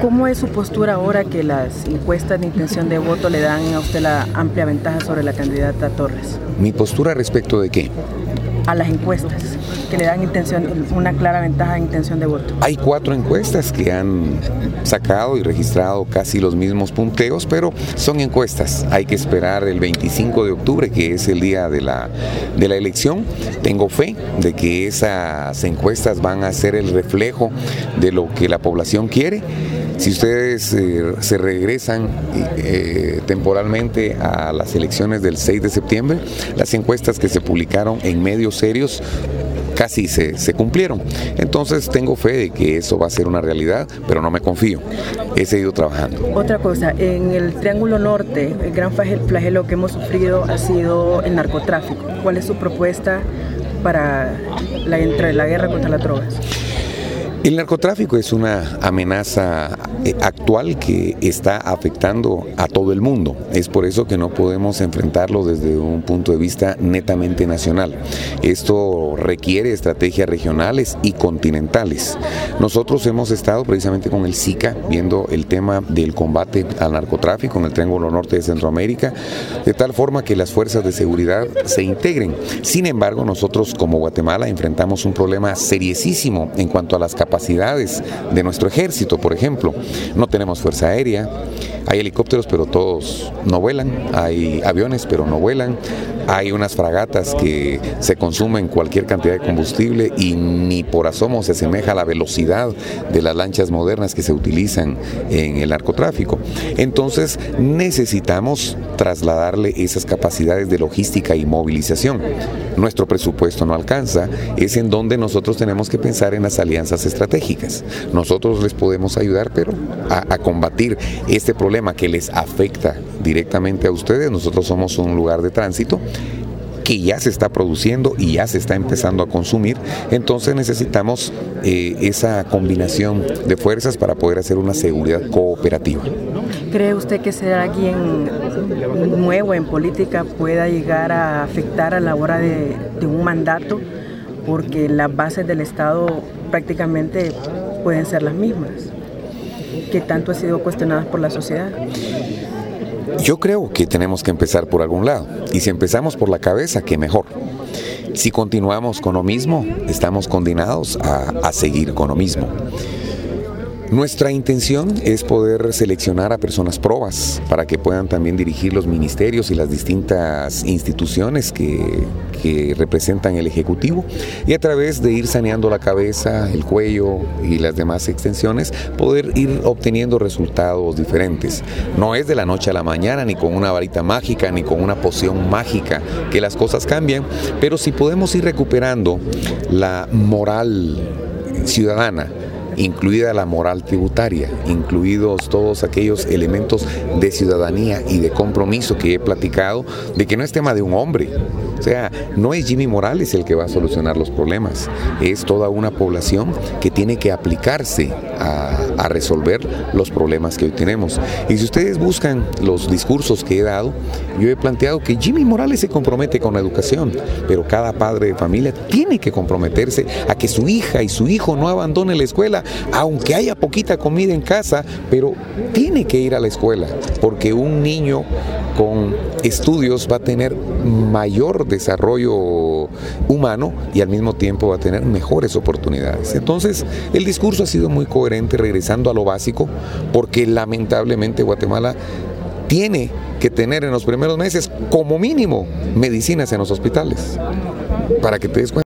¿Cómo es su postura ahora que las encuestas de intención de voto le dan a usted la amplia ventaja sobre la candidata Torres? ¿Mi postura respecto de qué? A las encuestas que le dan intención, una clara ventaja de intención de voto. Hay cuatro encuestas que han sacado y registrado casi los mismos punteos, pero son encuestas. Hay que esperar el 25 de octubre, que es el día de la, de la elección. Tengo fe de que esas encuestas van a ser el reflejo de lo que la población quiere si ustedes eh, se regresan eh, temporalmente a las elecciones del 6 de septiembre, las encuestas que se publicaron en medios serios casi se, se, cumplieron. Entonces tengo fe de que eso va a ser una realidad, pero no me confío. He seguido trabajando. Otra cosa, en el Triángulo Norte, el gran flagelo que hemos sufrido ha sido el narcotráfico. ¿Cuál es su propuesta para la, la guerra contra las drogas? El narcotráfico es una amenaza eh, actual que está afectando a todo el mundo. Es por eso que no podemos enfrentarlo desde un punto de vista netamente nacional. Esto requiere estrategias regionales y continentales. Nosotros hemos estado precisamente con el SICA viendo el tema del combate al narcotráfico en el Triángulo Norte de Centroamérica, de tal forma que las fuerzas de seguridad se integren. Sin embargo, nosotros como Guatemala enfrentamos un problema seriosísimo en cuanto a las capacidades capacidades de nuestro ejército, por ejemplo. No tenemos fuerza aérea, hay helicópteros pero todos no vuelan, hay aviones pero no vuelan, hay unas fragatas que se consumen cualquier cantidad de combustible y ni por asomo se asemeja a la velocidad de las lanchas modernas que se utilizan en el narcotráfico. Entonces necesitamos trasladarle esas capacidades de logística y movilización. Nuestro presupuesto no alcanza, es en donde nosotros tenemos que pensar en las alianzas estratégicas. Nosotros les podemos ayudar, pero a, combatir este problema que les afecta directamente a ustedes. Nosotros somos un lugar de tránsito que ya se está produciendo y ya se está empezando a consumir, entonces necesitamos eh, esa combinación de fuerzas para poder hacer una seguridad cooperativa. ¿Cree usted que ser alguien nuevo en política pueda llegar a afectar a la hora de un mandato? Porque las bases del Estado prácticamente pueden ser las mismas, que tanto han sido cuestionadas por la sociedad. Yo creo que tenemos que empezar por algún lado. Y si empezamos por la cabeza, qué mejor. Si continuamos con lo mismo, estamos condenados a, a seguir con lo mismo. Nuestra intención es poder seleccionar a personas probas para que puedan también dirigir los ministerios y las distintas instituciones que, representan el Ejecutivo y a través de ir saneando la cabeza, el cuello y las demás extensiones, poder ir obteniendo resultados diferentes. No es de la noche a la mañana, ni con una varita mágica, ni con una poción mágica que las cosas cambian, pero si podemos ir recuperando la moral ciudadana, incluida la moral tributaria, incluidos todos aquellos elementos de ciudadanía y de compromiso que he platicado, de que no es tema de un hombre. O sea, no es Jimmy Morales el que va a solucionar los problemas, es toda una población que tiene que aplicarse a, resolver los problemas que hoy tenemos. Y si ustedes buscan los discursos que he dado, yo he planteado que Jimmy Morales se compromete con la educación, pero cada padre de familia tiene que comprometerse a que su hija y su hijo no abandone la escuela, aunque haya poquita comida en casa, pero tiene que ir a la escuela, porque un niño con estudios va a tener mayor desarrollo humano y al mismo tiempo va a tener mejores oportunidades. Entonces, el discurso ha sido muy coherente regresando a lo básico, porque lamentablemente Guatemala tiene que tener en los primeros meses como mínimo medicinas en los hospitales, para que te des cuenta.